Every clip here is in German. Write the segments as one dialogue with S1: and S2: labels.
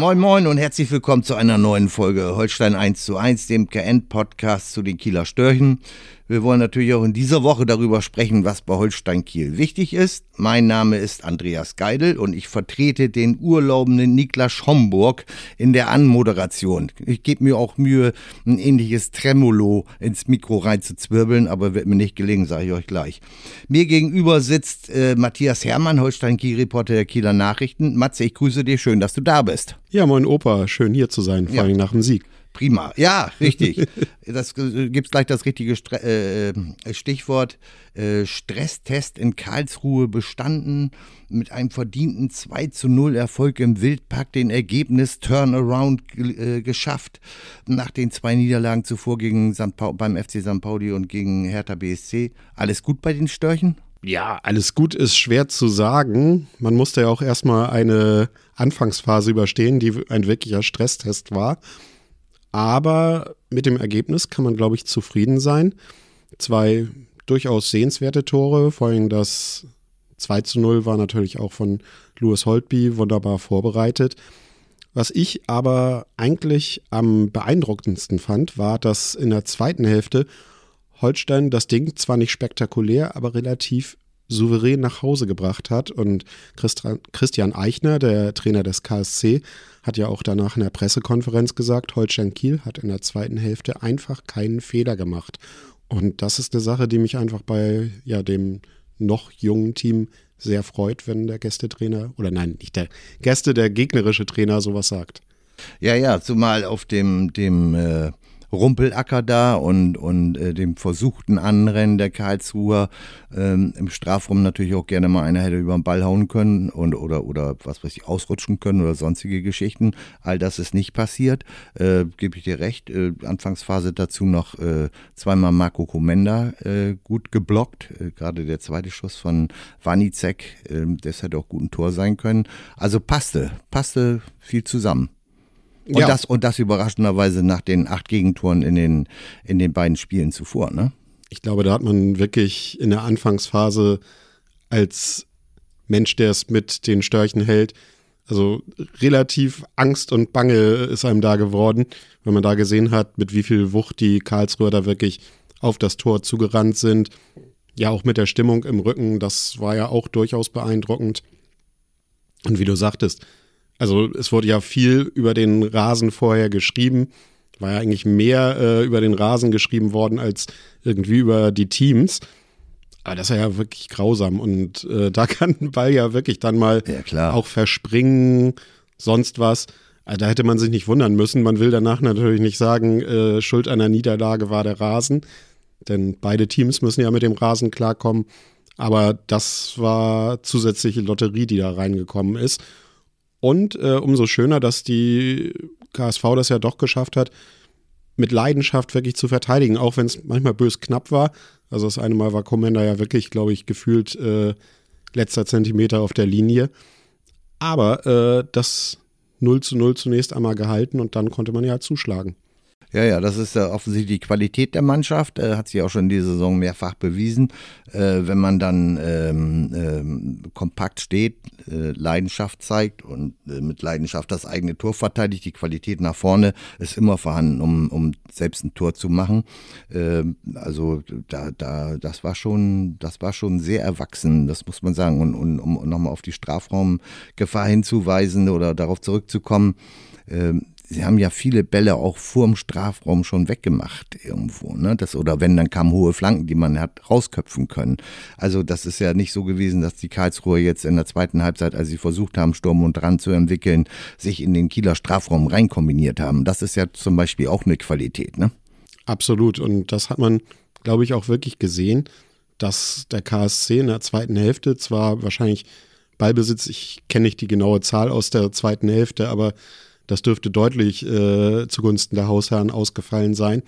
S1: Moin Moin und herzlich willkommen zu einer neuen Folge Holstein 1 zu 1, dem KN-Podcast zu den Kieler Störchen. Wir wollen natürlich auch in dieser Woche darüber sprechen, was bei Holstein Kiel wichtig ist. Mein Name ist Andreas Geidel und ich vertrete den urlaubenden Niklas Homburg in der Anmoderation. Ich gebe mir auch Mühe, ein ähnliches Tremolo ins Mikro reinzuzwirbeln, aber wird mir nicht gelingen, sage ich euch gleich. Mir gegenüber sitzt äh, Matthias Hermann, Holstein Kiel-Reporter der Kieler Nachrichten. Matze, ich grüße dich, schön, dass du da bist.
S2: Ja, moin Opa, schön hier zu sein, vor ja. allem nach dem Sieg.
S1: Prima. Ja, richtig. das äh, gibt gleich das richtige Stre äh, Stichwort. Äh, Stresstest in Karlsruhe bestanden. Mit einem verdienten 2 zu 0 Erfolg im Wildpark den Ergebnis Turnaround äh, geschafft. Nach den zwei Niederlagen zuvor gegen St. beim FC St. Pauli und gegen Hertha BSC. Alles gut bei den Störchen?
S2: Ja, alles gut ist schwer zu sagen. Man musste ja auch erstmal eine Anfangsphase überstehen, die ein wirklicher Stresstest war. Aber mit dem Ergebnis kann man, glaube ich, zufrieden sein. Zwei durchaus sehenswerte Tore, vor allem das 2 zu 0 war natürlich auch von Louis Holtby wunderbar vorbereitet. Was ich aber eigentlich am beeindruckendsten fand, war, dass in der zweiten Hälfte Holstein das Ding zwar nicht spektakulär, aber relativ souverän nach Hause gebracht hat. Und Christian Eichner, der Trainer des KSC, hat ja auch danach in der Pressekonferenz gesagt, Holstein Kiel hat in der zweiten Hälfte einfach keinen Fehler gemacht. Und das ist eine Sache, die mich einfach bei ja, dem noch jungen Team sehr freut, wenn der Gästetrainer, oder nein, nicht der Gäste, der gegnerische Trainer sowas sagt.
S1: Ja, ja, zumal auf dem, dem äh, Rumpelacker da und, und äh, dem versuchten Anrennen der Karlsruher ähm, im Strafraum natürlich auch gerne mal einer hätte über den Ball hauen können und, oder, oder was weiß ich, ausrutschen können oder sonstige Geschichten. All das ist nicht passiert, äh, gebe ich dir recht. Äh, Anfangsphase dazu noch äh, zweimal Marco Komenda äh, gut geblockt, äh, gerade der zweite Schuss von Wanicek, äh, das hätte auch gut ein Tor sein können. Also passte, passte viel zusammen. Und, ja. das, und das überraschenderweise nach den acht Gegentoren in den, in den beiden Spielen zuvor, ne?
S2: Ich glaube, da hat man wirklich in der Anfangsphase als Mensch, der es mit den Störchen hält, also relativ Angst und Bange ist einem da geworden, wenn man da gesehen hat, mit wie viel Wucht die Karlsruher da wirklich auf das Tor zugerannt sind. Ja, auch mit der Stimmung im Rücken, das war ja auch durchaus beeindruckend. Und wie du sagtest, also es wurde ja viel über den Rasen vorher geschrieben. War ja eigentlich mehr äh, über den Rasen geschrieben worden als irgendwie über die Teams. Aber das ist ja wirklich grausam. Und äh, da kann ein Ball ja wirklich dann mal ja, auch verspringen, sonst was. Also da hätte man sich nicht wundern müssen. Man will danach natürlich nicht sagen, äh, Schuld einer Niederlage war der Rasen. Denn beide Teams müssen ja mit dem Rasen klarkommen. Aber das war zusätzliche Lotterie, die da reingekommen ist. Und äh, umso schöner, dass die KSV das ja doch geschafft hat, mit Leidenschaft wirklich zu verteidigen, auch wenn es manchmal bös knapp war. Also das eine Mal war Commander ja wirklich, glaube ich, gefühlt äh, letzter Zentimeter auf der Linie. Aber äh, das 0 zu 0 zunächst einmal gehalten und dann konnte man ja zuschlagen.
S1: Ja, ja, das ist ja offensichtlich die Qualität der Mannschaft, äh, hat sich auch schon in dieser Saison mehrfach bewiesen. Äh, wenn man dann ähm, ähm, kompakt steht, äh, Leidenschaft zeigt und äh, mit Leidenschaft das eigene Tor verteidigt, die Qualität nach vorne ist immer vorhanden, um, um selbst ein Tor zu machen. Ähm, also da, da, das war schon, das war schon sehr erwachsen, das muss man sagen. Und, und um nochmal auf die Strafraumgefahr hinzuweisen oder darauf zurückzukommen, ähm, sie haben ja viele Bälle auch vorm Strafraum schon weggemacht irgendwo, ne? Das, oder wenn, dann kamen hohe Flanken, die man hat rausköpfen können. Also das ist ja nicht so gewesen, dass die Karlsruher jetzt in der zweiten Halbzeit, als sie versucht haben, Sturm und Rand zu entwickeln, sich in den Kieler Strafraum reinkombiniert haben. Das ist ja zum Beispiel auch eine Qualität, ne?
S2: Absolut. Und das hat man, glaube ich, auch wirklich gesehen, dass der KSC in der zweiten Hälfte zwar wahrscheinlich Ballbesitz, ich kenne nicht die genaue Zahl aus der zweiten Hälfte, aber das dürfte deutlich äh, zugunsten der Hausherren ausgefallen sein.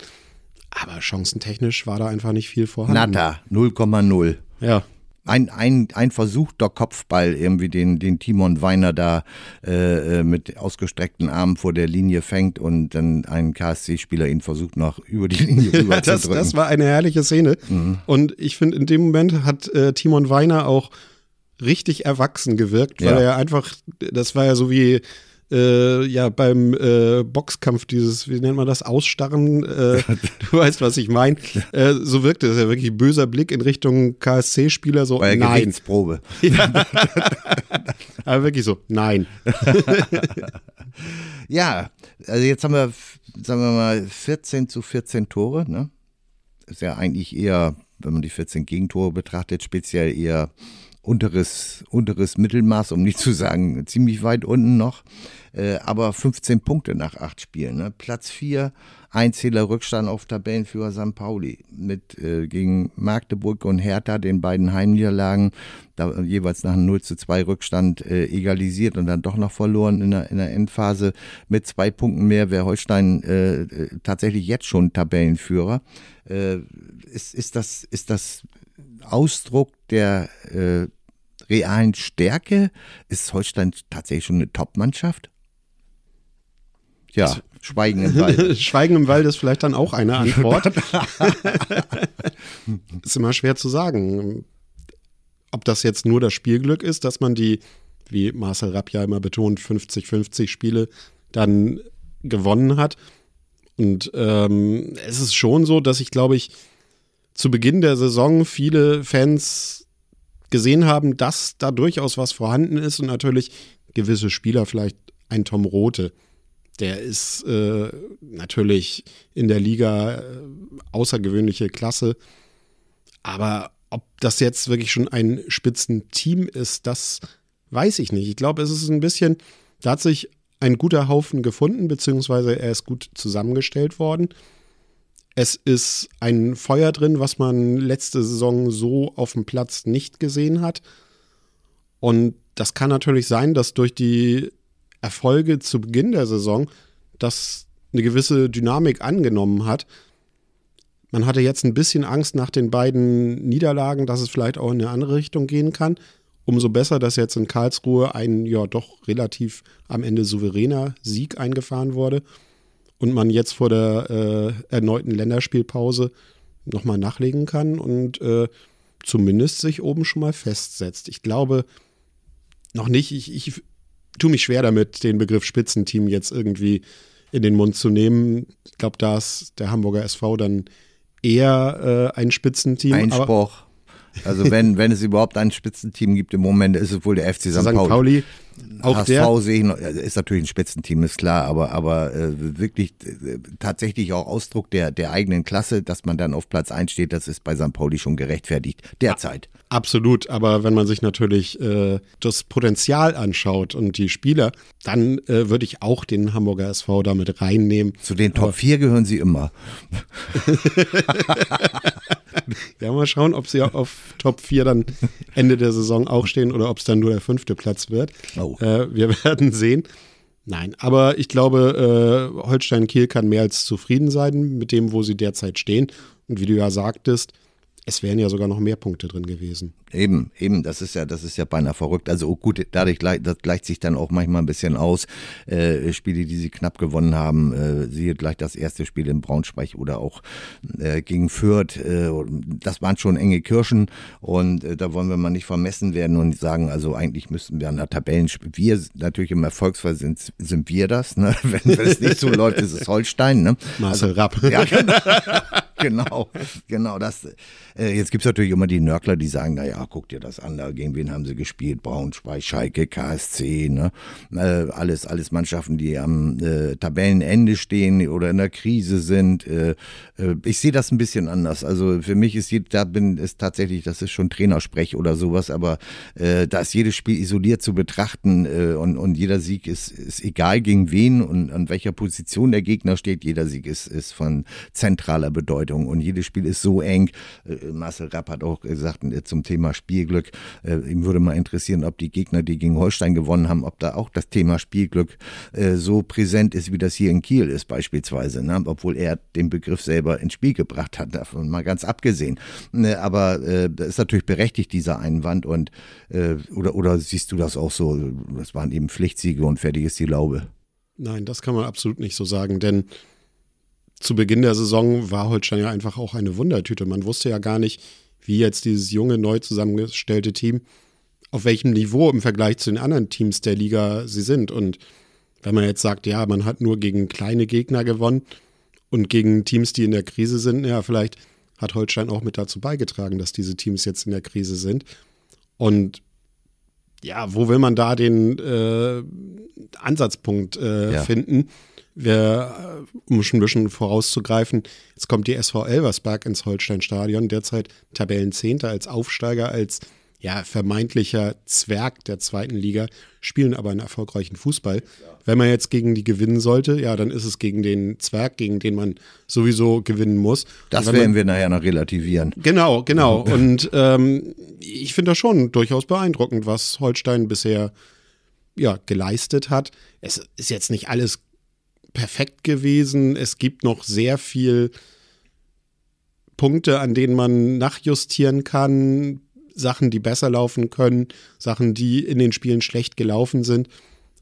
S2: Aber chancentechnisch war da einfach nicht viel vorhanden.
S1: Nada, 0,0.
S2: Ja.
S1: Ein, ein, ein versuchter Kopfball, irgendwie den, den Timon Weiner da äh, äh mit ausgestreckten Armen vor der Linie fängt und dann ein KSC-Spieler ihn versucht noch über die Linie rüber
S2: das,
S1: zu drücken.
S2: Das war eine herrliche Szene. Mhm. Und ich finde, in dem Moment hat äh, Timon Weiner auch richtig erwachsen gewirkt, weil ja. er einfach, das war ja so wie äh, ja beim äh, Boxkampf dieses, wie nennt man das, Ausstarren, äh, du weißt, was ich meine. Äh, so wirkte es ja wirklich böser Blick in Richtung KSC-Spieler, so
S1: Bei
S2: nein.
S1: Gewichtsprobe.
S2: Ja. Aber wirklich so, nein.
S1: ja, also jetzt haben wir, sagen wir mal, 14 zu 14 Tore, ne? Ist ja eigentlich eher, wenn man die 14 Gegentore betrachtet, speziell eher unteres, unteres Mittelmaß, um nicht zu sagen ziemlich weit unten noch. Äh, aber 15 Punkte nach acht Spielen. Ne? Platz 4, ein Zähler Rückstand auf Tabellenführer St. Pauli. Mit äh, gegen Magdeburg und Hertha, den beiden Heimniederlagen, da jeweils nach einem 0 zu 2 Rückstand äh, egalisiert und dann doch noch verloren in der, in der Endphase. Mit zwei Punkten mehr wäre Holstein äh, äh, tatsächlich jetzt schon Tabellenführer. Äh, ist, ist, das, ist das Ausdruck der äh, realen Stärke? Ist Holstein tatsächlich schon eine Top-Mannschaft? Ja, Schweigen im Wald.
S2: Schweigen im Wald ist vielleicht dann auch eine Antwort. ist immer schwer zu sagen. Ob das jetzt nur das Spielglück ist, dass man die, wie Marcel Rapp ja immer betont, 50-50 Spiele dann gewonnen hat. Und ähm, es ist schon so, dass ich glaube ich, zu Beginn der Saison viele Fans gesehen haben, dass da durchaus was vorhanden ist und natürlich gewisse Spieler, vielleicht ein Tom Rote, der ist äh, natürlich in der Liga äh, außergewöhnliche Klasse. Aber ob das jetzt wirklich schon ein Spitzenteam ist, das weiß ich nicht. Ich glaube, es ist ein bisschen, da hat sich ein guter Haufen gefunden, beziehungsweise er ist gut zusammengestellt worden. Es ist ein Feuer drin, was man letzte Saison so auf dem Platz nicht gesehen hat. Und das kann natürlich sein, dass durch die Erfolge zu Beginn der Saison das eine gewisse Dynamik angenommen hat. Man hatte jetzt ein bisschen Angst nach den beiden Niederlagen, dass es vielleicht auch in eine andere Richtung gehen kann. Umso besser, dass jetzt in Karlsruhe ein ja doch relativ am Ende souveräner Sieg eingefahren wurde und man jetzt vor der äh, erneuten Länderspielpause nochmal nachlegen kann und äh, zumindest sich oben schon mal festsetzt. Ich glaube noch nicht, ich, ich tue mich schwer damit, den Begriff Spitzenteam jetzt irgendwie in den Mund zu nehmen. Ich glaube, da ist der Hamburger SV dann eher äh, ein Spitzenteam.
S1: Einspruch. Also wenn, wenn es überhaupt ein Spitzenteam gibt im Moment, ist es wohl der FC St. Pauli.
S2: Auch HSV der
S1: sehe ich, ist natürlich ein Spitzenteam, ist klar, aber, aber äh, wirklich äh, tatsächlich auch Ausdruck der, der eigenen Klasse, dass man dann auf Platz 1 steht, das ist bei St. Pauli schon gerechtfertigt, derzeit.
S2: Absolut, aber wenn man sich natürlich äh, das Potenzial anschaut und die Spieler, dann äh, würde ich auch den Hamburger SV damit reinnehmen.
S1: Zu den Top aber 4 gehören sie immer.
S2: ja, mal schauen, ob sie auf Top 4 dann Ende der Saison auch stehen oder ob es dann nur der fünfte Platz wird. Oh. Äh, wir werden sehen. Nein, aber ich glaube, äh, Holstein Kiel kann mehr als zufrieden sein mit dem, wo sie derzeit stehen. Und wie du ja sagtest, es wären ja sogar noch mehr Punkte drin gewesen.
S1: Eben, eben, das ist ja, das ist ja beinahe verrückt. Also oh gut, dadurch das gleicht sich dann auch manchmal ein bisschen aus. Äh, Spiele, die sie knapp gewonnen haben, äh, siehe gleich das erste Spiel in Braunschweig oder auch äh, gegen Fürth. Äh, das waren schon enge Kirschen und äh, da wollen wir mal nicht vermessen werden und sagen, also eigentlich müssten wir an der Tabellen, wir natürlich im Erfolgsfall sind, sind wir das. Ne? Wenn, wenn es nicht so läuft, ist es Holstein. Ne?
S2: Marcel also, Rapp.
S1: Ja, genau. genau, genau das. Äh, jetzt gibt es natürlich immer die Nörgler, die sagen, naja, guck dir das an, da gegen wen haben sie gespielt? Braunschweig, Schalke, KSC, ne? Äh, alles, alles Mannschaften, die am äh, Tabellenende stehen oder in der Krise sind. Äh, ich sehe das ein bisschen anders. Also für mich ist da bin ist tatsächlich, das ist schon Trainersprech oder sowas, aber da ist jedes Spiel isoliert zu betrachten und, und jeder Sieg ist, ist egal gegen wen und an welcher Position der Gegner steht. Jeder Sieg ist, ist von zentraler Bedeutung. Und jedes Spiel ist so eng. Äh, Marcel Rapp hat auch gesagt äh, zum Thema Spielglück, äh, ihm würde mal interessieren, ob die Gegner, die gegen Holstein gewonnen haben, ob da auch das Thema Spielglück so präsent ist, wie das hier in Kiel ist beispielsweise, ne? obwohl er den Begriff selber ins Spiel gebracht hat, davon mal ganz abgesehen. Ne, aber das ist natürlich berechtigt, dieser Einwand und oder, oder siehst du das auch so, das waren eben Pflichtsiege und fertig ist die Laube?
S2: Nein, das kann man absolut nicht so sagen, denn zu Beginn der Saison war Holstein ja einfach auch eine Wundertüte. Man wusste ja gar nicht, wie jetzt dieses junge, neu zusammengestellte Team, auf welchem Niveau im Vergleich zu den anderen Teams der Liga sie sind. Und wenn man jetzt sagt, ja, man hat nur gegen kleine Gegner gewonnen und gegen Teams, die in der Krise sind, ja, vielleicht hat Holstein auch mit dazu beigetragen, dass diese Teams jetzt in der Krise sind. Und ja, wo will man da den äh, Ansatzpunkt äh, ja. finden? Wir, äh, um schon ein bisschen vorauszugreifen, jetzt kommt die SV Elversberg ins Holsteinstadion, derzeit Tabellenzehnter als Aufsteiger, als ja, vermeintlicher Zwerg der zweiten Liga, spielen aber einen erfolgreichen Fußball. Wenn man jetzt gegen die gewinnen sollte, ja, dann ist es gegen den Zwerg, gegen den man sowieso gewinnen muss.
S1: Das werden man, wir nachher noch relativieren.
S2: Genau, genau. Und ähm, ich finde das schon durchaus beeindruckend, was Holstein bisher ja, geleistet hat. Es ist jetzt nicht alles perfekt gewesen. Es gibt noch sehr viel Punkte, an denen man nachjustieren kann. Sachen, die besser laufen können, Sachen, die in den Spielen schlecht gelaufen sind.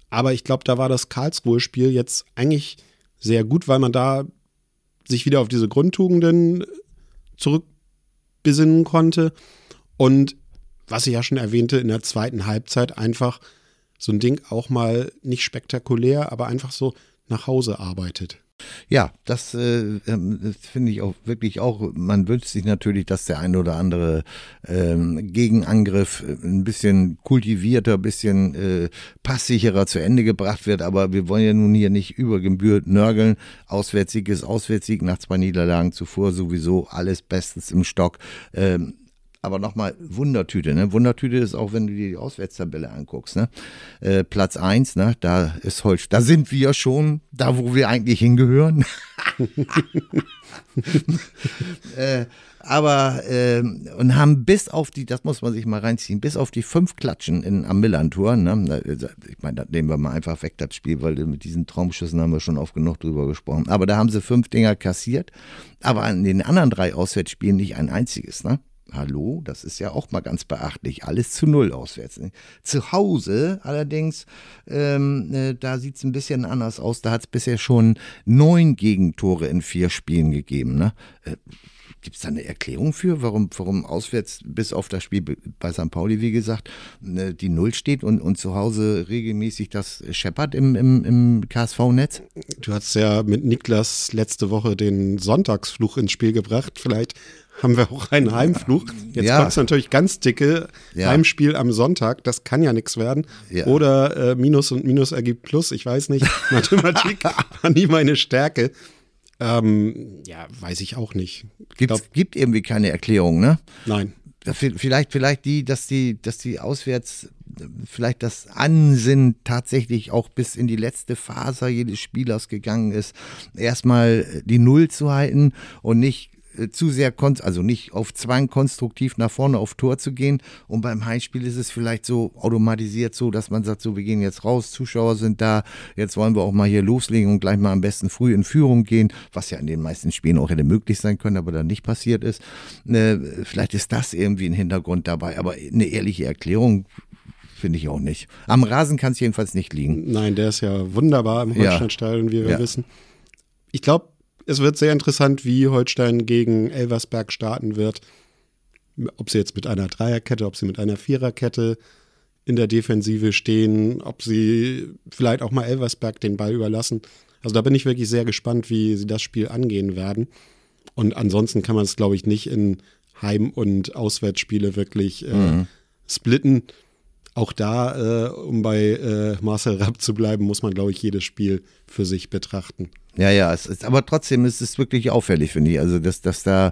S2: Aber ich glaube, da war das Karlsruhe-Spiel jetzt eigentlich sehr gut, weil man da sich wieder auf diese Grundtugenden zurückbesinnen konnte. Und was ich ja schon erwähnte, in der zweiten Halbzeit einfach so ein Ding auch mal nicht spektakulär, aber einfach so nach Hause arbeitet.
S1: Ja, das, äh, ähm, finde ich auch wirklich auch, man wünscht sich natürlich, dass der ein oder andere ähm, Gegenangriff äh, ein bisschen kultivierter, ein bisschen äh, passsicherer zu Ende gebracht wird, aber wir wollen ja nun hier nicht über Gebühr nörgeln. Auswärtssieg ist Auswärtssieg nach zwei Niederlagen zuvor sowieso alles bestens im Stock. Ähm, aber nochmal Wundertüte, ne? Wundertüte ist auch, wenn du dir die Auswärtstabelle anguckst, ne? Äh, Platz 1, ne? Da ist Holz, da sind wir schon, da wo wir eigentlich hingehören. äh, aber äh, und haben bis auf die, das muss man sich mal reinziehen, bis auf die fünf Klatschen in, am Millantor, ne? ich meine, da nehmen wir mal einfach weg das Spiel, weil mit diesen Traumschüssen haben wir schon oft genug drüber gesprochen. Aber da haben sie fünf Dinger kassiert, aber an den anderen drei Auswärtsspielen nicht ein einziges, ne? Hallo, das ist ja auch mal ganz beachtlich. Alles zu null auswärts. Ne? Zu Hause allerdings, ähm, äh, da sieht es ein bisschen anders aus. Da hat es bisher schon neun Gegentore in vier Spielen gegeben. Ne? Äh, Gibt es da eine Erklärung für, warum, warum auswärts bis auf das Spiel bei St. Pauli, wie gesagt, ne, die Null steht und, und zu Hause regelmäßig das scheppert im, im, im KSV-Netz?
S2: Du hast ja mit Niklas letzte Woche den Sonntagsfluch ins Spiel gebracht. Vielleicht haben wir auch einen Heimfluch. Jetzt ja. kommt es natürlich ganz dicke ja. Heimspiel am Sonntag. Das kann ja nichts werden. Ja. Oder äh, Minus und Minus ergibt Plus. Ich weiß nicht. Mathematik war nie meine Stärke. Ähm, ja, weiß ich auch nicht.
S1: Gibt, gibt irgendwie keine Erklärung, ne?
S2: Nein.
S1: Vielleicht, vielleicht die, dass die, dass die auswärts vielleicht das Ansinnen tatsächlich auch bis in die letzte Phase jedes Spielers gegangen ist, erstmal die Null zu halten und nicht zu sehr, also nicht auf Zwang konstruktiv nach vorne auf Tor zu gehen. Und beim Heimspiel ist es vielleicht so automatisiert so, dass man sagt, so, wir gehen jetzt raus, Zuschauer sind da, jetzt wollen wir auch mal hier loslegen und gleich mal am besten früh in Führung gehen, was ja in den meisten Spielen auch hätte möglich sein können, aber dann nicht passiert ist. Äh, vielleicht ist das irgendwie ein Hintergrund dabei, aber eine ehrliche Erklärung finde ich auch nicht. Am Rasen kann es jedenfalls nicht liegen.
S2: Nein, der ist ja wunderbar im Holsteinstadion, ja. wie wir ja. wissen. Ich glaube, es wird sehr interessant, wie Holstein gegen Elversberg starten wird. Ob sie jetzt mit einer Dreierkette, ob sie mit einer Viererkette in der Defensive stehen, ob sie vielleicht auch mal Elversberg den Ball überlassen. Also da bin ich wirklich sehr gespannt, wie sie das Spiel angehen werden. Und ansonsten kann man es, glaube ich, nicht in Heim- und Auswärtsspiele wirklich äh, mhm. splitten. Auch da, äh, um bei äh, Marcel Rapp zu bleiben, muss man, glaube ich, jedes Spiel für sich betrachten.
S1: Ja, ja, es ist, aber trotzdem ist es wirklich auffällig, finde ich. Also, dass, dass da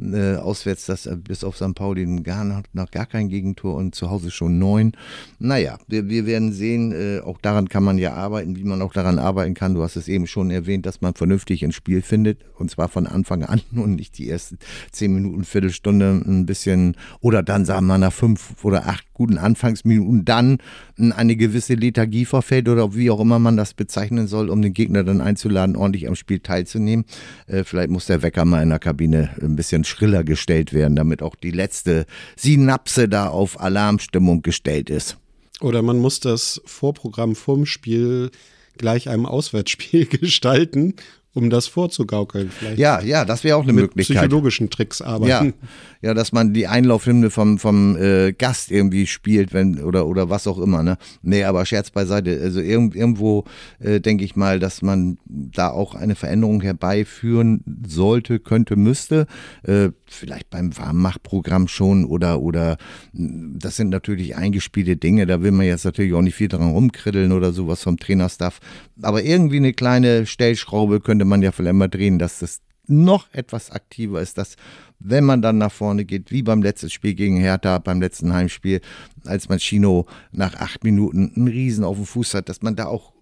S1: äh, auswärts, dass äh, bis auf St. Pauli gar noch, noch gar kein Gegentor und zu Hause schon neun. Naja, wir, wir werden sehen, äh, auch daran kann man ja arbeiten, wie man auch daran arbeiten kann. Du hast es eben schon erwähnt, dass man vernünftig ins Spiel findet und zwar von Anfang an und nicht die ersten zehn Minuten, Viertelstunde ein bisschen oder dann sagen wir nach fünf oder acht guten Anfangsminuten dann eine gewisse Lethargie verfällt oder wie auch immer man das bezeichnen soll, um den Gegner dann einzuladen, ordentlich am Spiel teilzunehmen. Äh, vielleicht muss der Wecker mal in der Kabine ein bisschen schriller gestellt werden, damit auch die letzte Synapse da auf Alarmstimmung gestellt ist.
S2: Oder man muss das Vorprogramm vorm Spiel gleich einem Auswärtsspiel gestalten um das vorzugaukeln.
S1: Vielleicht ja, ja, das wäre auch eine
S2: mit
S1: Möglichkeit.
S2: psychologischen Tricks arbeiten.
S1: Ja, ja, dass man die Einlaufhymne vom, vom äh, Gast irgendwie spielt, wenn oder oder was auch immer. Ne, nee, aber Scherz beiseite. Also irg irgendwo äh, denke ich mal, dass man da auch eine Veränderung herbeiführen sollte, könnte, müsste. Äh, vielleicht beim Warmmachprogramm schon oder oder das sind natürlich eingespielte Dinge. Da will man jetzt natürlich auch nicht viel dran rumkriddeln oder sowas vom Trainerstaff. Aber irgendwie eine kleine Stellschraube könnte könnte man ja vielleicht mal drehen, dass das noch etwas aktiver ist, dass wenn man dann nach vorne geht, wie beim letzten Spiel gegen Hertha, beim letzten Heimspiel, als man Chino nach acht Minuten einen Riesen auf dem Fuß hat, dass man da auch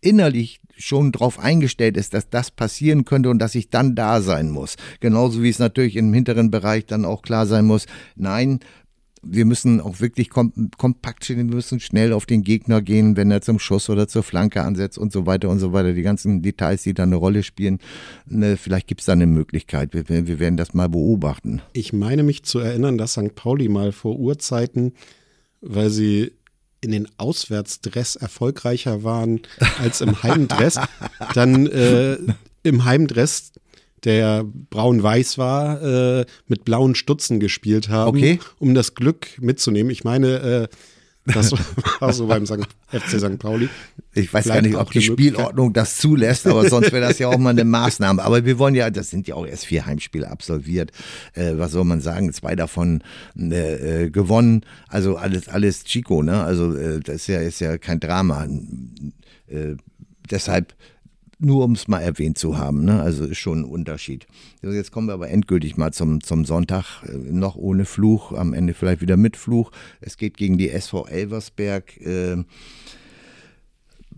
S1: innerlich schon darauf eingestellt ist, dass das passieren könnte und dass ich dann da sein muss. Genauso wie es natürlich im hinteren Bereich dann auch klar sein muss, nein, wir müssen auch wirklich kom kompakt stehen, wir müssen schnell auf den Gegner gehen, wenn er zum Schuss oder zur Flanke ansetzt und so weiter und so weiter. Die ganzen Details, die da eine Rolle spielen, ne, vielleicht gibt es da eine Möglichkeit. Wir, wir werden das mal beobachten.
S2: Ich meine mich zu erinnern, dass St. Pauli mal vor Urzeiten, weil sie in den Auswärtsdress erfolgreicher waren als im Heimdress, dann äh, im Heimdress der braun-weiß war, äh, mit blauen Stutzen gespielt haben,
S1: okay.
S2: um das Glück mitzunehmen. Ich meine, äh, das war so beim St. FC St. Pauli.
S1: Ich weiß Vielleicht gar nicht, ob die Spielordnung das zulässt, aber sonst wäre das ja auch mal eine Maßnahme. Aber wir wollen ja, das sind ja auch erst vier Heimspiele absolviert. Äh, was soll man sagen? Zwei davon äh, äh gewonnen. Also alles, alles Chico, ne? Also äh, das ist ja, ist ja kein Drama. Äh, deshalb nur um es mal erwähnt zu haben, ne? also ist schon ein Unterschied. Also jetzt kommen wir aber endgültig mal zum, zum Sonntag, äh, noch ohne Fluch, am Ende vielleicht wieder mit Fluch. Es geht gegen die SV Elversberg. Äh,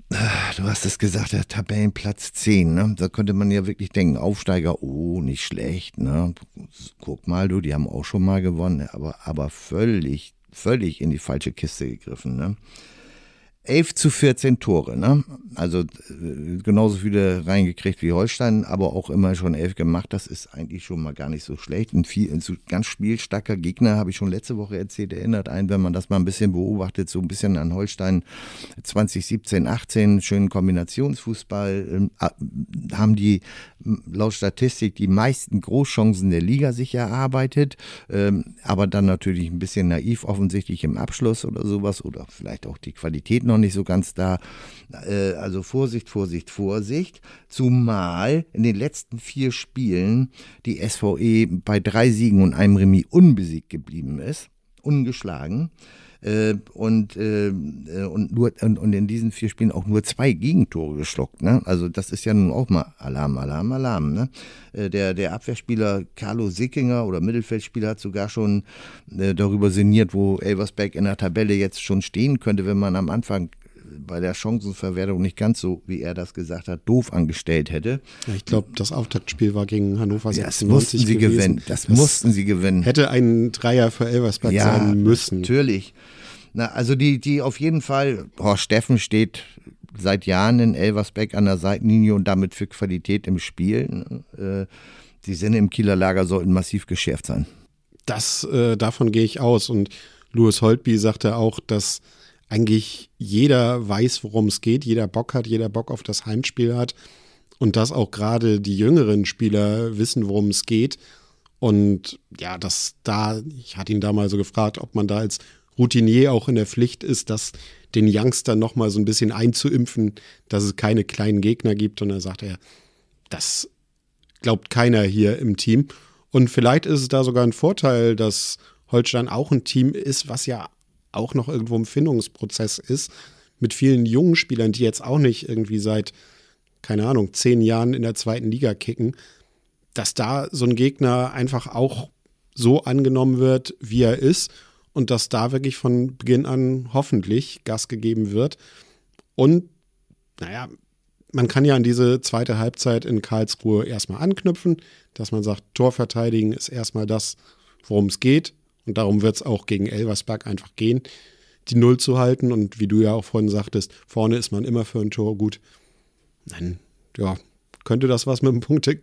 S1: du hast es gesagt, der Tabellenplatz 10, ne? Da könnte man ja wirklich denken, Aufsteiger, oh, nicht schlecht, ne? Guck mal, du, die haben auch schon mal gewonnen, aber, aber völlig, völlig in die falsche Kiste gegriffen, ne? 11 zu 14 Tore, ne? Also äh, genauso viele reingekriegt wie Holstein, aber auch immer schon elf gemacht. Das ist eigentlich schon mal gar nicht so schlecht. Ein, viel, ein ganz spielstarker Gegner, habe ich schon letzte Woche erzählt, erinnert einen, wenn man das mal ein bisschen beobachtet, so ein bisschen an Holstein 2017, 18, schönen Kombinationsfußball, ähm, haben die laut Statistik die meisten Großchancen der Liga sich erarbeitet, ähm, aber dann natürlich ein bisschen naiv offensichtlich im Abschluss oder sowas oder vielleicht auch die Qualität noch nicht so ganz da. Äh, also Vorsicht, Vorsicht, Vorsicht. Zumal in den letzten vier Spielen die SVE bei drei Siegen und einem Remis unbesiegt geblieben ist, ungeschlagen. Äh, und, äh, und, nur, und, und, in diesen vier Spielen auch nur zwei Gegentore geschluckt. Ne? Also das ist ja nun auch mal Alarm, Alarm, Alarm. Ne? Äh, der, der Abwehrspieler Carlo Sickinger oder Mittelfeldspieler hat sogar schon äh, darüber sinniert, wo Elversberg in der Tabelle jetzt schon stehen könnte, wenn man am Anfang bei der Chancenverwertung nicht ganz so, wie er das gesagt hat, doof angestellt hätte.
S2: Ja, ich glaube, das Auftaktspiel war gegen Hannover
S1: ja, 96 Das mussten sie gewesen. gewinnen. Das, das, mussten sie gewinnen.
S2: Hätte ein Dreier für Elversberg ja, sein müssen.
S1: natürlich. Na, also die, die auf jeden Fall, Horst Steffen steht seit Jahren in Elversbeck an der Seitenlinie und damit für Qualität im Spiel. Äh, die Sinne im Kieler Lager sollten massiv geschärft sein.
S2: Das, äh, davon gehe ich aus. Und Louis Holtby sagte auch, dass eigentlich jeder weiß, worum es geht, jeder Bock hat, jeder Bock auf das Heimspiel hat und dass auch gerade die jüngeren Spieler wissen, worum es geht. Und ja, dass da, ich hatte ihn da mal so gefragt, ob man da als Routinier auch in der Pflicht ist, das den Youngstern nochmal so ein bisschen einzuimpfen, dass es keine kleinen Gegner gibt. Und da sagt er, das glaubt keiner hier im Team. Und vielleicht ist es da sogar ein Vorteil, dass Holstein auch ein Team ist, was ja auch noch irgendwo im Findungsprozess ist, mit vielen jungen Spielern, die jetzt auch nicht irgendwie seit keine Ahnung, zehn Jahren in der zweiten Liga kicken, dass da so ein Gegner einfach auch so angenommen wird, wie er ist und dass da wirklich von Beginn an hoffentlich Gas gegeben wird. Und naja, man kann ja an diese zweite Halbzeit in Karlsruhe erstmal anknüpfen, dass man sagt, Torverteidigen ist erstmal das, worum es geht. Und darum wird es auch gegen Elversberg einfach gehen, die Null zu halten. Und wie du ja auch vorhin sagtest, vorne ist man immer für ein Tor gut. Dann, ja, könnte das was mit dem Punkte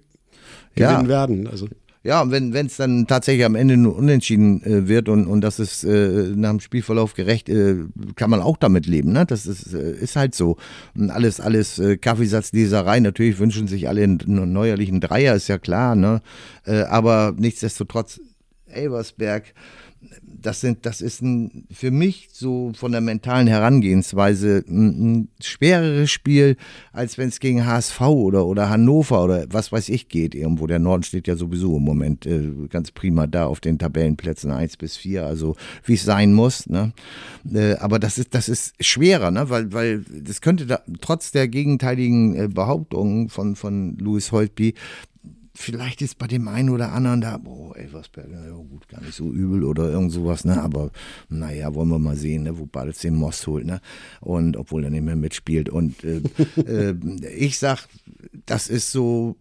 S2: gewinnen ja. werden. Also.
S1: Ja, wenn es dann tatsächlich am Ende nur unentschieden äh, wird und, und das ist äh, nach dem Spielverlauf gerecht, äh, kann man auch damit leben. Ne? Das ist, äh, ist halt so. Und alles, alles äh, Kaffeesatzleserei. Natürlich wünschen sich alle einen, einen neuerlichen Dreier, ist ja klar. Ne? Äh, aber nichtsdestotrotz, Elversberg das sind, das ist ein, für mich so von der mentalen Herangehensweise ein, ein schwereres Spiel, als wenn es gegen HSV oder, oder Hannover oder was weiß ich geht irgendwo. Der Norden steht ja sowieso im Moment äh, ganz prima da auf den Tabellenplätzen 1 bis 4, also wie es sein muss. Ne? Äh, aber das ist, das ist schwerer, ne? weil, weil das könnte da, trotz der gegenteiligen äh, Behauptungen von, von Louis Holtby, vielleicht ist bei dem einen oder anderen da, boah, Elversberger, ja gut, gar nicht so übel oder irgend sowas, ne? Aber naja, wollen wir mal sehen, ne, wo Badels den Most holt, ne? Und obwohl er nicht mehr mitspielt. Und äh, äh, ich sag, das ist so,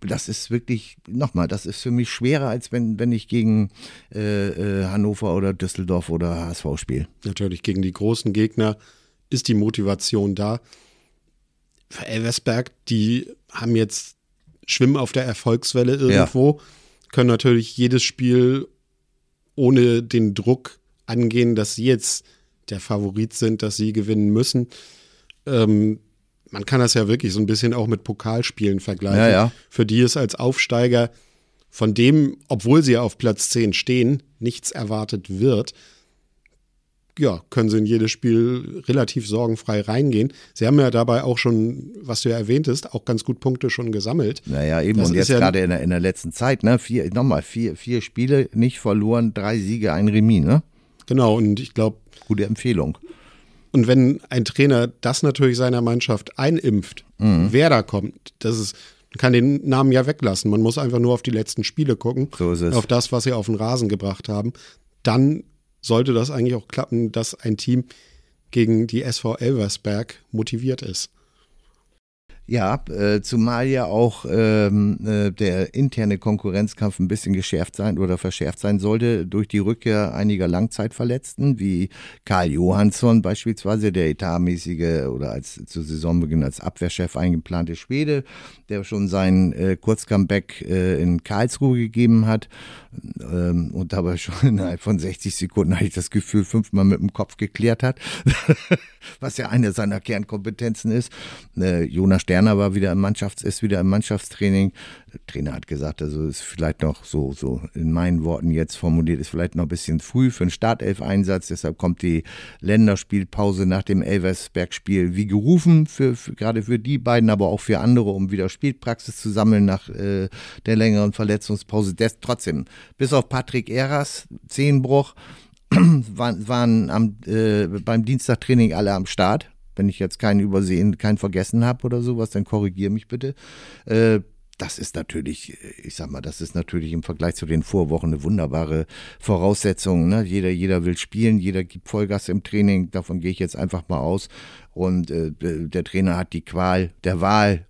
S1: das ist wirklich, nochmal, das ist für mich schwerer, als wenn, wenn ich gegen äh, äh Hannover oder Düsseldorf oder HSV spiele.
S2: Natürlich, gegen die großen Gegner ist die Motivation da. Für Elversberg, die haben jetzt schwimmen auf der Erfolgswelle irgendwo, ja. können natürlich jedes Spiel ohne den Druck angehen, dass sie jetzt der Favorit sind, dass sie gewinnen müssen. Ähm, man kann das ja wirklich so ein bisschen auch mit Pokalspielen vergleichen. Ja, ja. Für die es als Aufsteiger von dem, obwohl sie auf Platz 10 stehen, nichts erwartet wird, ja, können sie in jedes Spiel relativ sorgenfrei reingehen. Sie haben ja dabei auch schon, was du ja erwähntest, auch ganz gut Punkte schon gesammelt.
S1: Naja, eben. Das und jetzt ja gerade in der, in der letzten Zeit, ne? Vier, nochmal, vier, vier Spiele nicht verloren, drei Siege, ein Remis, ne?
S2: Genau, und ich glaube.
S1: Gute Empfehlung.
S2: Und wenn ein Trainer das natürlich seiner Mannschaft einimpft, mhm. wer da kommt, das ist, man kann den Namen ja weglassen. Man muss einfach nur auf die letzten Spiele gucken,
S1: so ist es.
S2: auf das, was sie auf den Rasen gebracht haben. Dann sollte das eigentlich auch klappen, dass ein Team gegen die SV Elversberg motiviert ist.
S1: Ja, äh, zumal ja auch ähm, äh, der interne Konkurrenzkampf ein bisschen geschärft sein oder verschärft sein sollte durch die Rückkehr einiger Langzeitverletzten, wie Karl Johansson beispielsweise, der etatmäßige oder als zu Saisonbeginn als Abwehrchef eingeplante Schwede, der schon sein äh, Kurzcomeback äh, in Karlsruhe gegeben hat ähm, und dabei schon innerhalb von 60 Sekunden hatte ich das Gefühl, fünfmal mit dem Kopf geklärt hat, was ja eine seiner Kernkompetenzen ist. Äh, Jonas Sterner war wieder im Mannschafts-, ist wieder im Mannschaftstraining. Der Trainer hat gesagt, also ist vielleicht noch so, so in meinen Worten jetzt formuliert, ist vielleicht noch ein bisschen früh für einen Startelf-Einsatz. Deshalb kommt die Länderspielpause nach dem Elversberg-Spiel wie gerufen, für, für, gerade für die beiden, aber auch für andere, um wieder Spielpraxis zu sammeln nach äh, der längeren Verletzungspause. Des, trotzdem, bis auf Patrick Eras, Zehenbruch, waren, waren am, äh, beim Dienstagtraining alle am Start wenn ich jetzt keinen übersehen, keinen vergessen habe oder sowas, dann korrigiere mich bitte. Äh, das ist natürlich, ich sag mal, das ist natürlich im Vergleich zu den Vorwochen eine wunderbare Voraussetzung. Ne? Jeder, jeder will spielen, jeder gibt Vollgas im Training, davon gehe ich jetzt einfach mal aus. Und äh, der Trainer hat die Qual der Wahl,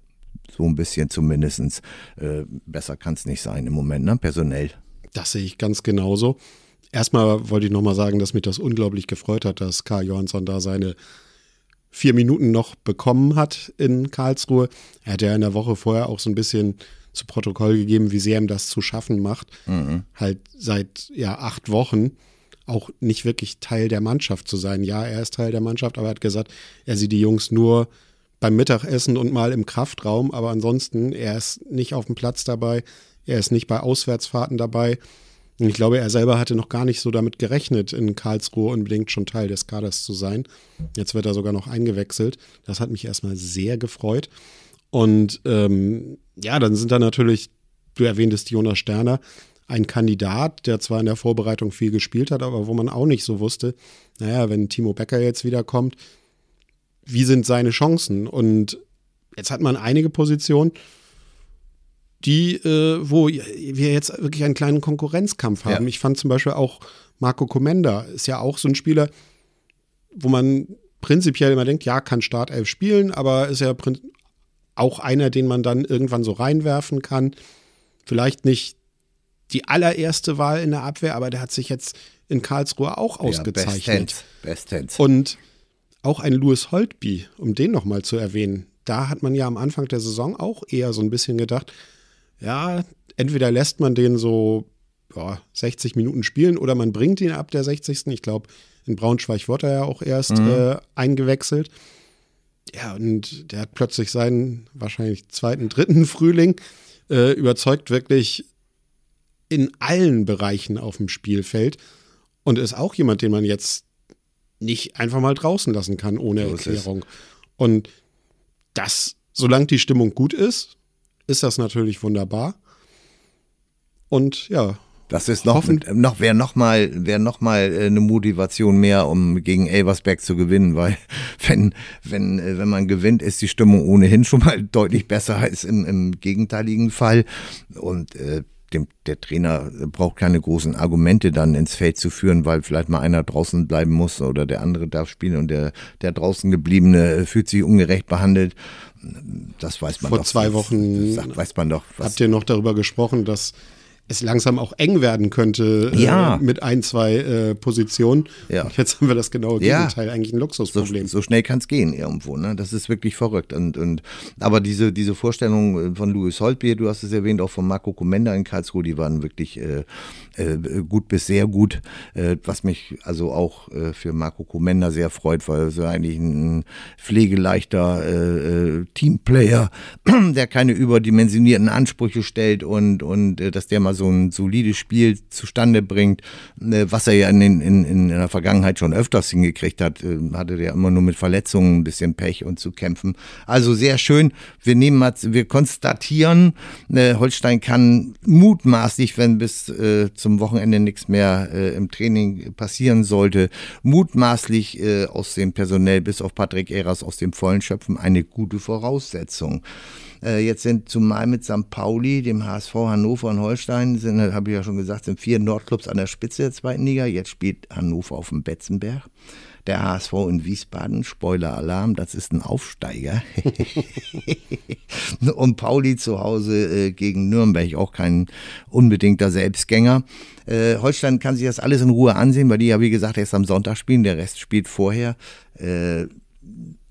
S1: so ein bisschen zumindest. Äh, besser kann es nicht sein im Moment, ne? personell.
S2: Das sehe ich ganz genauso. Erstmal wollte ich nochmal sagen, dass mich das unglaublich gefreut hat, dass Karl Johansson da seine vier Minuten noch bekommen hat in Karlsruhe. Er hat ja in der Woche vorher auch so ein bisschen zu Protokoll gegeben, wie sehr ihm das zu schaffen macht. Mhm. Halt seit ja acht Wochen auch nicht wirklich Teil der Mannschaft zu sein. Ja, er ist Teil der Mannschaft, aber er hat gesagt, er sieht die Jungs nur beim Mittagessen und mal im Kraftraum, aber ansonsten, er ist nicht auf dem Platz dabei, er ist nicht bei Auswärtsfahrten dabei. Und ich glaube, er selber hatte noch gar nicht so damit gerechnet, in Karlsruhe unbedingt schon Teil des Kaders zu sein. Jetzt wird er sogar noch eingewechselt. Das hat mich erstmal sehr gefreut. Und ähm, ja, dann sind da natürlich, du erwähntest Jonas Sterner, ein Kandidat, der zwar in der Vorbereitung viel gespielt hat, aber wo man auch nicht so wusste, naja, wenn Timo Becker jetzt wiederkommt, wie sind seine Chancen? Und jetzt hat man einige Positionen, die, äh, wo wir jetzt wirklich einen kleinen Konkurrenzkampf haben. Ja. Ich fand zum Beispiel auch Marco Comenda ist ja auch so ein Spieler, wo man prinzipiell immer denkt, ja, kann Startelf spielen, aber ist ja auch einer, den man dann irgendwann so reinwerfen kann. Vielleicht nicht die allererste Wahl in der Abwehr, aber der hat sich jetzt in Karlsruhe auch ausgezeichnet. Ja, bestens. Und auch ein Louis Holtby, um den nochmal zu erwähnen, da hat man ja am Anfang der Saison auch eher so ein bisschen gedacht, ja, entweder lässt man den so ja, 60 Minuten spielen oder man bringt ihn ab der 60. Ich glaube, in Braunschweig wurde er ja auch erst mhm. äh, eingewechselt. Ja, und der hat plötzlich seinen wahrscheinlich zweiten, dritten Frühling äh, überzeugt wirklich in allen Bereichen auf dem Spielfeld und ist auch jemand, den man jetzt nicht einfach mal draußen lassen kann ohne so Erklärung. Und das, solange die Stimmung gut ist, ist das natürlich wunderbar. Und ja,
S1: das ist noch, noch wäre noch mal wäre noch mal äh, eine Motivation mehr, um gegen Elversberg zu gewinnen, weil wenn wenn äh, wenn man gewinnt, ist die Stimmung ohnehin schon mal deutlich besser als im, im gegenteiligen Fall und äh, dem, der Trainer braucht keine großen Argumente dann ins Feld zu führen, weil vielleicht mal einer draußen bleiben muss oder der andere darf spielen und der, der draußen gebliebene fühlt sich ungerecht behandelt. Das weiß man
S2: Vor
S1: doch.
S2: Vor zwei Wochen
S1: das weiß man doch.
S2: habt ihr noch darüber gesprochen, dass es langsam auch eng werden könnte
S1: äh, ja.
S2: äh, mit ein, zwei äh, Positionen.
S1: Ja.
S2: Und jetzt haben wir das genaue Gegenteil, ja. eigentlich ein Luxusproblem.
S1: So, so schnell kann es gehen irgendwo, ne? Das ist wirklich verrückt. Und, und aber diese, diese Vorstellung von Louis Holtbier, du hast es erwähnt, auch von Marco Komenda in Karlsruhe, die waren wirklich äh, äh, gut bis sehr gut, äh, was mich also auch äh, für Marco Komenda sehr freut, weil er eigentlich ein pflegeleichter äh, äh, Teamplayer, der keine überdimensionierten Ansprüche stellt und, und äh, dass der mal so ein solides Spiel zustande bringt, äh, was er ja in, in, in der Vergangenheit schon öfters hingekriegt hat, äh, hatte der immer nur mit Verletzungen ein bisschen Pech und zu kämpfen. Also sehr schön. Wir nehmen mal, wir konstatieren, äh, Holstein kann mutmaßlich, wenn bis zum Wochenende nichts mehr im Training passieren sollte, mutmaßlich aus dem Personell bis auf Patrick Eras aus dem Vollen schöpfen eine gute Voraussetzung. Äh, jetzt sind zumal mit St. Pauli, dem HSV Hannover und Holstein, sind, habe ich ja schon gesagt, sind vier Nordclubs an der Spitze der zweiten Liga. Jetzt spielt Hannover auf dem Betzenberg. Der HSV in Wiesbaden, Spoiler Alarm, das ist ein Aufsteiger. und Pauli zu Hause äh, gegen Nürnberg, auch kein unbedingter Selbstgänger. Äh, Holstein kann sich das alles in Ruhe ansehen, weil die ja, wie gesagt, erst am Sonntag spielen, der Rest spielt vorher. Äh,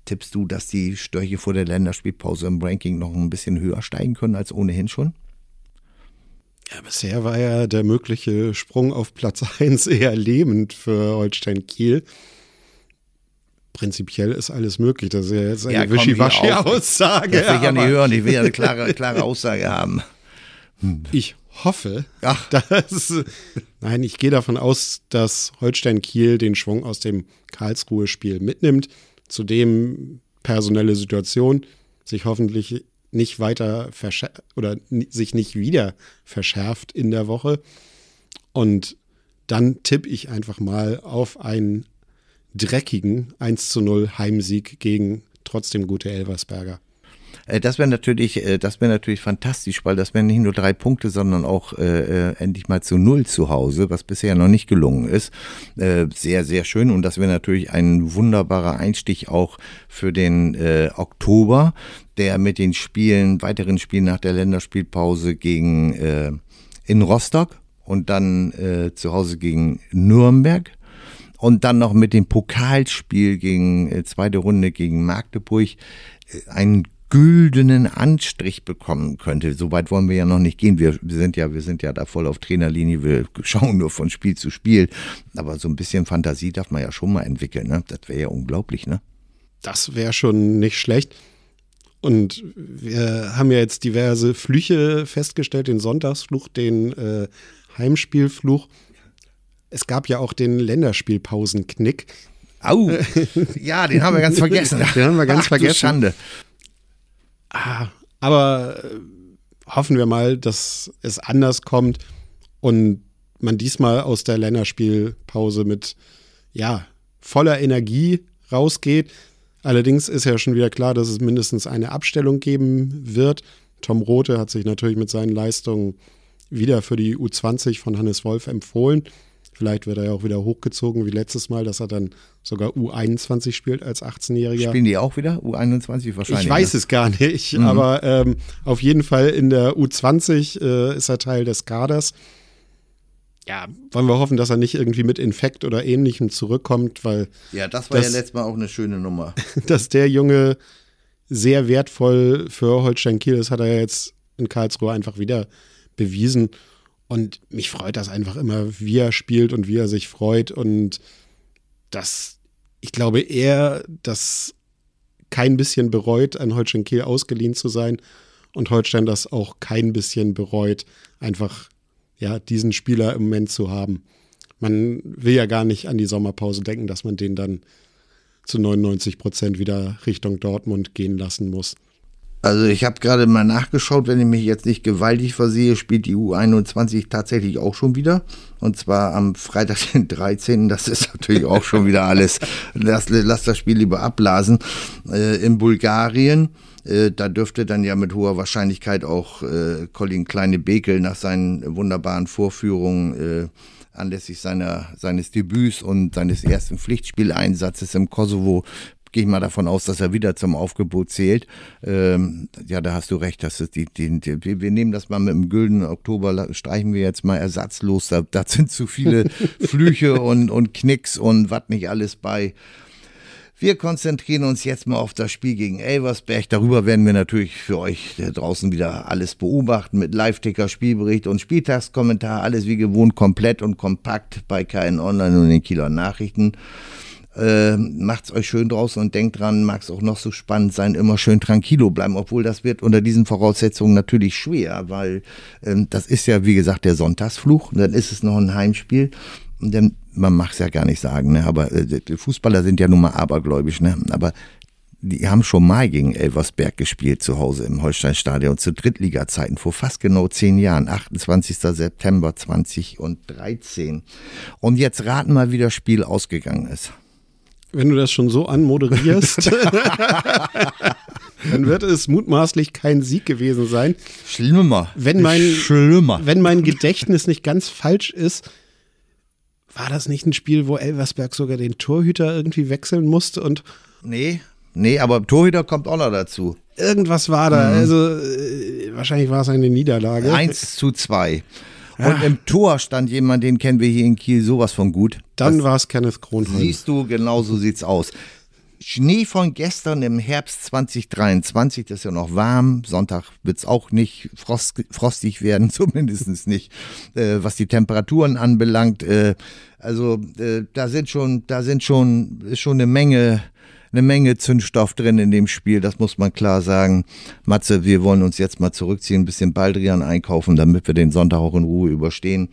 S1: tippst du, dass die Störche vor der Länderspielpause im Ranking noch ein bisschen höher steigen können als ohnehin schon?
S2: Ja, bisher war ja der mögliche Sprung auf Platz 1 eher lähmend für Holstein Kiel. Prinzipiell ist alles möglich. Das ist ja jetzt eine ja, Wischiwaschi-Aussage.
S1: Das will ich ja nicht hören. Ich will ja eine klare, klare Aussage haben.
S2: Ich hoffe, Ach. dass. Nein, ich gehe davon aus, dass Holstein Kiel den Schwung aus dem Karlsruhe-Spiel mitnimmt zudem personelle Situation sich hoffentlich nicht weiter oder sich nicht wieder verschärft in der Woche. Und dann tippe ich einfach mal auf einen dreckigen 1 zu 0 Heimsieg gegen trotzdem gute Elversberger.
S1: Äh, das wäre natürlich, äh, das wäre natürlich fantastisch, weil das wären nicht nur drei Punkte, sondern auch äh, äh, endlich mal zu null zu Hause, was bisher noch nicht gelungen ist. Äh, sehr, sehr schön und das wäre natürlich ein wunderbarer Einstich auch für den äh, Oktober, der mit den Spielen, weiteren Spielen nach der Länderspielpause gegen äh, in Rostock und dann äh, zu Hause gegen Nürnberg und dann noch mit dem Pokalspiel gegen äh, zweite Runde gegen Magdeburg äh, einen güldenen Anstrich bekommen könnte. So weit wollen wir ja noch nicht gehen. Wir, wir, sind ja, wir sind ja da voll auf Trainerlinie. Wir schauen nur von Spiel zu Spiel. Aber so ein bisschen Fantasie darf man ja schon mal entwickeln. Ne? Das wäre ja unglaublich, ne?
S2: Das wäre schon nicht schlecht. Und wir haben ja jetzt diverse Flüche festgestellt, den Sonntagsfluch, den äh, Heimspielfluch. Es gab ja auch den Länderspielpausenknick.
S1: Au, ja, den haben wir ganz vergessen.
S2: den haben wir ganz Ach, vergessen.
S1: Schande.
S2: Ah, aber äh, hoffen wir mal, dass es anders kommt und man diesmal aus der Länderspielpause mit ja, voller Energie rausgeht. Allerdings ist ja schon wieder klar, dass es mindestens eine Abstellung geben wird. Tom Rote hat sich natürlich mit seinen Leistungen wieder für die U20 von Hannes Wolf empfohlen. Vielleicht wird er ja auch wieder hochgezogen wie letztes Mal, dass er dann sogar U21 spielt als 18-Jähriger.
S1: Spielen die auch wieder? U21 wahrscheinlich?
S2: Ich weiß
S1: ne?
S2: es gar nicht,
S1: Mhm.
S2: aber ähm, auf jeden Fall in der U20 äh, ist er Teil des Kaders. Ja, wollen wir hoffen, dass er nicht irgendwie mit Infekt oder ähnlichem zurückkommt, weil
S1: Ja, das war
S2: Das-
S1: ja letztes Mal auch eine schöne Nummer.
S2: dass der Junge sehr wertvoll für Holstein Kiel ist, hat er ja jetzt in Karlsruhe einfach wieder bewiesen. Und mich freut das einfach immer, wie er spielt und wie er sich freut. Und dass ich glaube, er das kein bisschen bereut, an Holstein Kiel ausgeliehen zu sein. Und Holstein das auch kein bisschen bereut, einfach ja, diesen Spieler im Moment zu haben. Man will ja gar nicht an die Sommerpause denken, dass man den dann zu 99 Prozent wieder Richtung Dortmund gehen lassen muss.
S1: Also ich habe gerade mal nachgeschaut, wenn ich mich jetzt nicht gewaltig versehe, spielt die U21 tatsächlich auch schon wieder. Und zwar am Freitag, den 13. Das ist natürlich auch schon wieder alles. Lass, lass das Spiel lieber abblasen. Äh, in Bulgarien. Äh, da dürfte dann ja mit hoher Wahrscheinlichkeit auch äh, Colin Kleine-Bekel nach seinen wunderbaren Vorführungen äh, anlässlich seiner, seines Debüts und seines ersten Pflichtspieleinsatzes im Kosovo gehe ich mal davon aus, dass er wieder zum Aufgebot zählt. Ähm, ja, da hast du recht. Das die, die, die, wir nehmen das mal mit dem güldenen Oktober, streichen wir jetzt mal ersatzlos. Da, da sind zu viele Flüche und, und Knicks und was nicht alles bei. Wir konzentrieren uns jetzt mal auf das Spiel gegen Elversberg. Darüber werden wir natürlich für euch draußen wieder alles beobachten mit Live-Ticker, Spielbericht und Spieltagskommentar. Alles wie gewohnt komplett und kompakt bei KN Online und den Kieler Nachrichten. Äh, macht's euch schön draußen und denkt dran, mag's auch noch so spannend sein, immer schön tranquilo bleiben, obwohl das wird unter diesen Voraussetzungen natürlich schwer, weil ähm, das ist ja, wie gesagt, der Sonntagsfluch und dann ist es noch ein Heimspiel und dann, man mag's ja gar nicht sagen, ne, aber äh, die Fußballer sind ja nun mal abergläubisch, ne, aber die haben schon mal gegen Elversberg gespielt zu Hause im Holsteinstadion zu Drittliga-Zeiten vor fast genau zehn Jahren, 28. September 2013. Und jetzt raten mal, wie das Spiel ausgegangen ist.
S2: Wenn du das schon so anmoderierst, dann wird es mutmaßlich kein Sieg gewesen sein.
S1: Schlimmer.
S2: Wenn mein,
S1: Schlimmer.
S2: wenn mein Gedächtnis nicht ganz falsch ist, war das nicht ein Spiel, wo Elversberg sogar den Torhüter irgendwie wechseln musste und
S1: Nee, nee, aber Torhüter kommt auch noch dazu.
S2: irgendwas war da. Also äh, wahrscheinlich war es eine Niederlage.
S1: 1 zu 2. Und im Tor stand jemand, den kennen wir hier in Kiel sowas von gut.
S2: Dann war es Kenneth Kronholm.
S1: Siehst du, genau so sieht's aus. Schnee von gestern im Herbst 2023, das ist ja noch warm. Sonntag wird's auch nicht frost, frostig werden, zumindest nicht, äh, was die Temperaturen anbelangt. Äh, also äh, da sind schon, da sind schon, ist schon eine Menge, eine Menge Zündstoff drin in dem Spiel, das muss man klar sagen. Matze, wir wollen uns jetzt mal zurückziehen, ein bisschen Baldrian einkaufen, damit wir den Sonntag auch in Ruhe überstehen.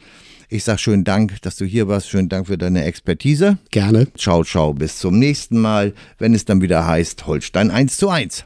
S1: Ich sag schönen Dank, dass du hier warst. Schönen Dank für deine Expertise.
S2: Gerne.
S1: Ciao, ciao, bis zum nächsten Mal, wenn es dann wieder heißt Holstein 1 zu 1.